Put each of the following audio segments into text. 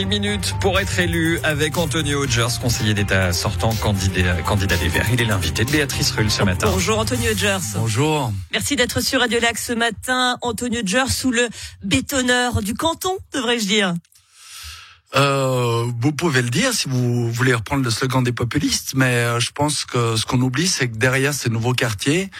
Six minutes pour être élu avec Antonio Hodgers, conseiller d'État sortant, candidat, candidat des Verts. Il est l'invité de Béatrice Rulle ce matin. Bonjour Antonio Hodgers. Bonjour. Merci d'être sur Radio Lac ce matin. Antonio Hodgers sous le bétonneur du canton, devrais-je dire? Euh, vous pouvez le dire si vous voulez reprendre le slogan des populistes, mais euh, je pense que ce qu'on oublie, c'est que derrière ces nouveaux quartiers,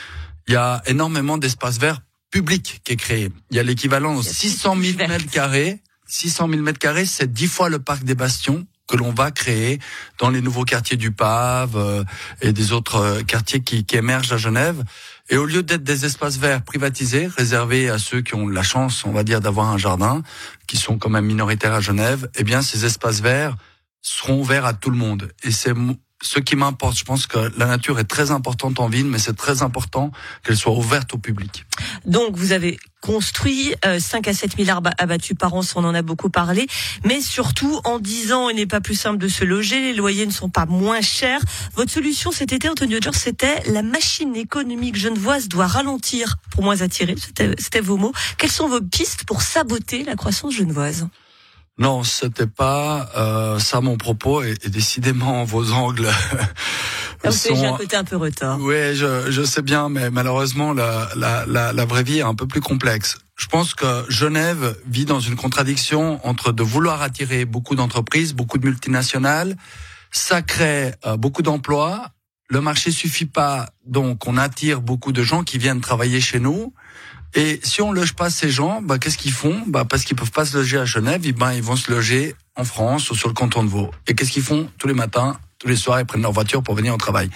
il y a énormément d'espaces verts publics qui est créé. Il y a l'équivalent de 600 000 mètres carrés. 600 000 mètres carrés, c'est dix fois le parc des Bastions que l'on va créer dans les nouveaux quartiers du Pave euh, et des autres euh, quartiers qui, qui émergent à Genève. Et au lieu d'être des espaces verts privatisés, réservés à ceux qui ont la chance, on va dire, d'avoir un jardin, qui sont quand même minoritaires à Genève, eh bien, ces espaces verts seront ouverts à tout le monde. Et c'est ce qui m'importe. Je pense que la nature est très importante en ville, mais c'est très important qu'elle soit ouverte au public. Donc, vous avez construit 5 euh, à 7 000 arbres abattus par an, on en a beaucoup parlé, mais surtout en 10 ans, il n'est pas plus simple de se loger, les loyers ne sont pas moins chers. Votre solution cet été, Antonio George, c'était la machine économique genevoise doit ralentir pour moins attirer, c'était vos mots. Quelles sont vos pistes pour saboter la croissance genevoise? Non, c'était pas euh, ça mon propos et, décidément vos angles. sont... j'ai un côté un peu retard. Oui, je, je sais bien, mais malheureusement la, la, la, la vraie vie est un peu plus complexe. Je pense que Genève vit dans une contradiction entre de vouloir attirer beaucoup d'entreprises, beaucoup de multinationales, ça crée euh, beaucoup d'emplois. Le marché suffit pas, donc on attire beaucoup de gens qui viennent travailler chez nous. Et si on loge pas ces gens, bah, qu'est-ce qu'ils font? Bah, Parce qu'ils peuvent pas se loger à Genève, et ben, ils vont se loger en France ou sur le canton de Vaud. Et qu'est-ce qu'ils font? Tous les matins, tous les soirs, ils prennent leur voiture pour venir au travail.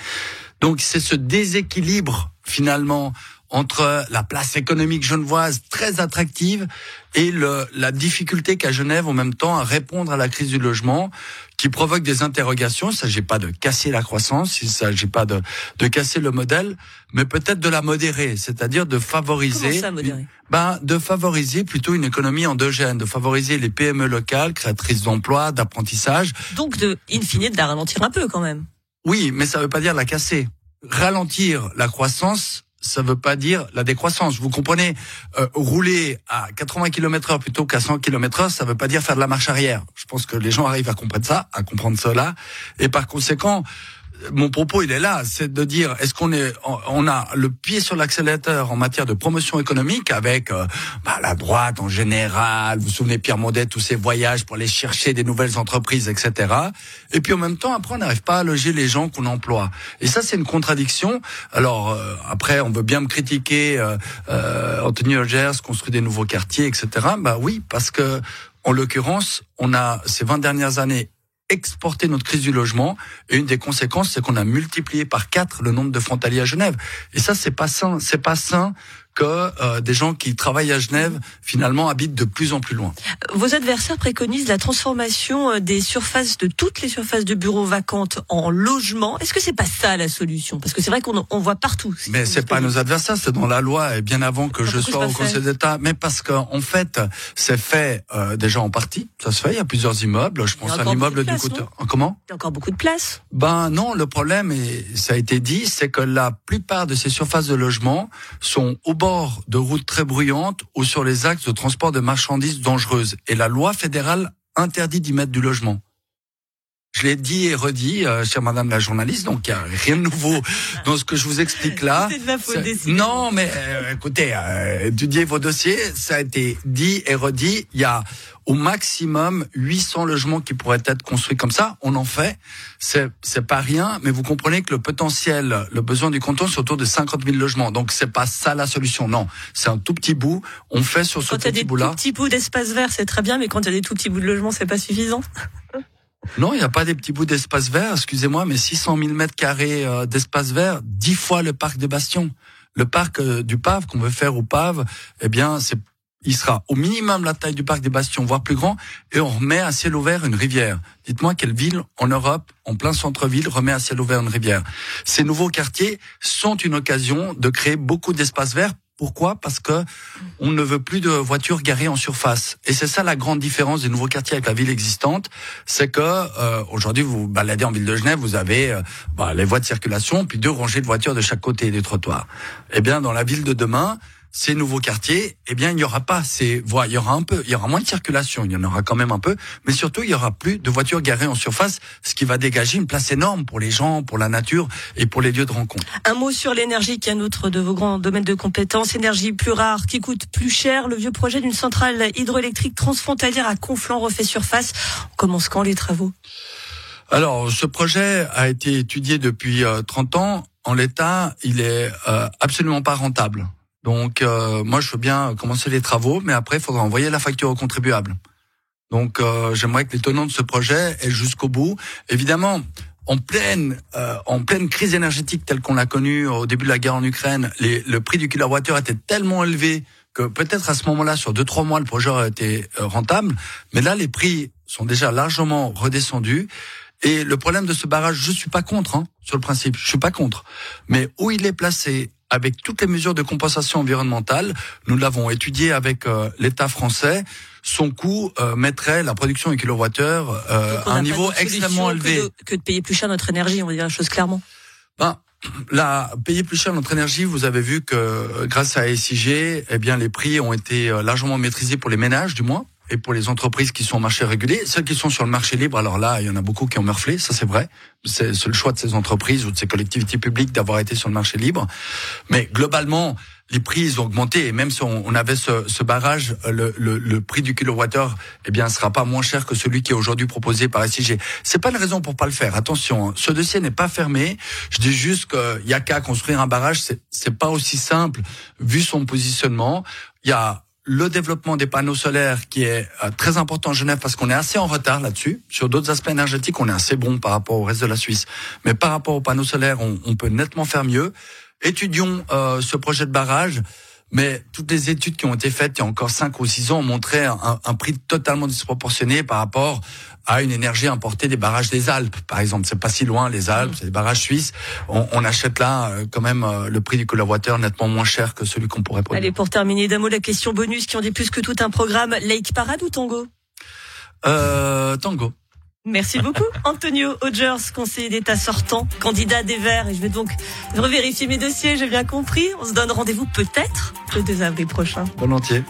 Donc c'est ce déséquilibre finalement entre la place économique genevoise très attractive et le, la difficulté qu'a Genève en même temps à répondre à la crise du logement qui provoque des interrogations. Il ne s'agit pas de casser la croissance, il ne s'agit pas de, de casser le modèle, mais peut-être de la modérer, c'est-à-dire de favoriser, ça, modérer ben, de favoriser plutôt une économie endogène, de favoriser les PME locales, créatrices d'emplois, d'apprentissage. Donc, de, in fine, de la ralentir un peu quand même. Oui, mais ça ne veut pas dire la casser. Ralentir la croissance, ça veut pas dire la décroissance. Vous comprenez, euh, rouler à 80 km heure plutôt qu'à 100 km heure, ça veut pas dire faire de la marche arrière. Je pense que les gens arrivent à comprendre ça, à comprendre cela, et par conséquent, mon propos, il est là, c'est de dire est-ce qu'on est, on a le pied sur l'accélérateur en matière de promotion économique avec euh, bah, la droite en général. Vous vous souvenez Pierre Maudet, tous ses voyages pour aller chercher des nouvelles entreprises, etc. Et puis en même temps, après, on n'arrive pas à loger les gens qu'on emploie. Et ça, c'est une contradiction. Alors euh, après, on veut bien me critiquer. Euh, euh Anthony Rogers construit des nouveaux quartiers, etc. Bah oui, parce que en l'occurrence, on a ces 20 dernières années exporter notre crise du logement. Et une des conséquences, c'est qu'on a multiplié par quatre le nombre de frontaliers à Genève. Et ça, c'est pas sain. C'est pas sain que euh, des gens qui travaillent à Genève finalement habitent de plus en plus loin. Vos adversaires préconisent la transformation euh, des surfaces de toutes les surfaces de bureaux vacantes en logements. Est-ce que c'est pas ça la solution? Parce que c'est vrai qu'on on voit partout. Mais c'est pas nos adversaires, c'est dans la loi et bien avant que je sois au Conseil d'État. Mais parce qu'en fait, c'est fait euh, déjà en partie. Ça se fait. Il y a plusieurs immeubles. Je pense à l'immeuble du Couture. Comment? Il y a encore beaucoup de place. Ben non, le problème et ça a été dit, c'est que la plupart de ces surfaces de logement sont au de routes très bruyantes ou sur les axes de transport de marchandises dangereuses. Et la loi fédérale interdit d'y mettre du logement. Je l'ai dit et redit, euh, chère Madame la journaliste, donc il n'y a rien de nouveau dans ce que je vous explique là. non, mais euh, écoutez, euh, étudiez vos dossiers, ça a été dit et redit. Il y a au maximum 800 logements qui pourraient être construits comme ça. On en fait, c'est c'est pas rien, mais vous comprenez que le potentiel, le besoin du canton, c'est autour de 50 000 logements. Donc c'est pas ça la solution. Non, c'est un tout petit bout. On fait sur ce petit bout-là. Quand il y a des tout petits bouts d'espace vert, c'est très bien, mais quand il y a des tout petits bouts de logements, c'est pas suffisant. Non, il n'y a pas des petits bouts d'espace vert, excusez-moi, mais 600 000 mètres carrés euh, d'espace vert, dix fois le parc de Bastion. Le parc euh, du Pave qu'on veut faire au Pave, eh bien, c'est il sera au minimum la taille du parc des Bastions, voire plus grand, et on remet à ciel ouvert une rivière. Dites-moi quelle ville en Europe, en plein centre-ville, remet à ciel ouvert une rivière. Ces nouveaux quartiers sont une occasion de créer beaucoup d'espaces verts pourquoi? Parce que on ne veut plus de voitures garées en surface. Et c'est ça la grande différence des nouveaux quartiers avec la ville existante, c'est que euh, aujourd'hui vous baladez en ville de Genève, vous avez euh, bah, les voies de circulation, puis deux rangées de voitures de chaque côté des trottoirs. Eh bien, dans la ville de demain, ces nouveaux quartiers, eh bien, il n'y aura pas ces voies. Il y aura un peu, il y aura moins de circulation. Il y en aura quand même un peu, mais surtout, il y aura plus de voitures garées en surface, ce qui va dégager une place énorme pour les gens, pour la nature et pour les lieux de rencontre. Un mot sur l'énergie, qui est un autre de vos grands domaines de compétences. Énergie plus rare, qui coûte plus cher. Le vieux projet d'une centrale hydroélectrique transfrontalière à Conflans refait surface. On commence quand les travaux? Alors, ce projet a été étudié depuis 30 euh, ans. En l'état, il est euh, absolument pas rentable. Donc, euh, moi, je veux bien commencer les travaux, mais après, il faudra envoyer la facture aux contribuables. Donc, euh, j'aimerais que les tenants de ce projet aient jusqu'au bout. Évidemment, en pleine, euh, en pleine crise énergétique telle qu'on l'a connue au début de la guerre en Ukraine, les, le prix du kilowattheure était tellement élevé que peut-être à ce moment-là, sur deux trois mois, le projet aurait été rentable. Mais là, les prix sont déjà largement redescendus. Et le problème de ce barrage, je suis pas contre, hein, sur le principe, je suis pas contre. Mais où il est placé, avec toutes les mesures de compensation environnementale. Nous l'avons étudié avec euh, l'État français. Son coût euh, mettrait la production en kilowattheure euh, à un niveau extrêmement élevé. Que de, que de, payer plus cher notre énergie, on va dire la chose clairement. Ben, la payer plus cher notre énergie, vous avez vu que grâce à SIG, eh bien les prix ont été largement maîtrisés pour les ménages du moins et pour les entreprises qui sont au marché régulé, celles qui sont sur le marché libre, alors là, il y en a beaucoup qui ont meurflé, ça c'est vrai. C'est le choix de ces entreprises ou de ces collectivités publiques d'avoir été sur le marché libre. Mais globalement, les prix ont augmenté et même si on, avait ce, barrage, le, prix du kilowattheure, eh bien, sera pas moins cher que celui qui est aujourd'hui proposé par SIG. C'est pas une raison pour pas le faire. Attention, hein. ce dossier n'est pas fermé. Je dis juste qu'il y a qu'à construire un barrage. C'est pas aussi simple vu son positionnement. Il y a le développement des panneaux solaires qui est euh, très important en Genève parce qu'on est assez en retard là-dessus. Sur d'autres aspects énergétiques, on est assez bon par rapport au reste de la Suisse. Mais par rapport aux panneaux solaires, on, on peut nettement faire mieux. Étudions euh, ce projet de barrage. Mais toutes les études qui ont été faites il y a encore 5 ou 6 ans ont montré un, un prix totalement disproportionné par rapport à une énergie importée des barrages des Alpes, par exemple. C'est pas si loin, les Alpes, mmh. c'est des barrages suisses. On, on achète là euh, quand même euh, le prix du kilowattheure nettement moins cher que celui qu'on pourrait produire. Allez, pour terminer, d'un mot, la question bonus qui en dit plus que tout un programme. Lake Parade ou Tango? Euh, Tango. Merci beaucoup, Antonio Hodgers, conseiller d'État sortant, candidat des Verts. Et je vais donc revérifier mes dossiers, j'ai bien compris. On se donne rendez-vous peut-être le 2 avril prochain. Volontiers.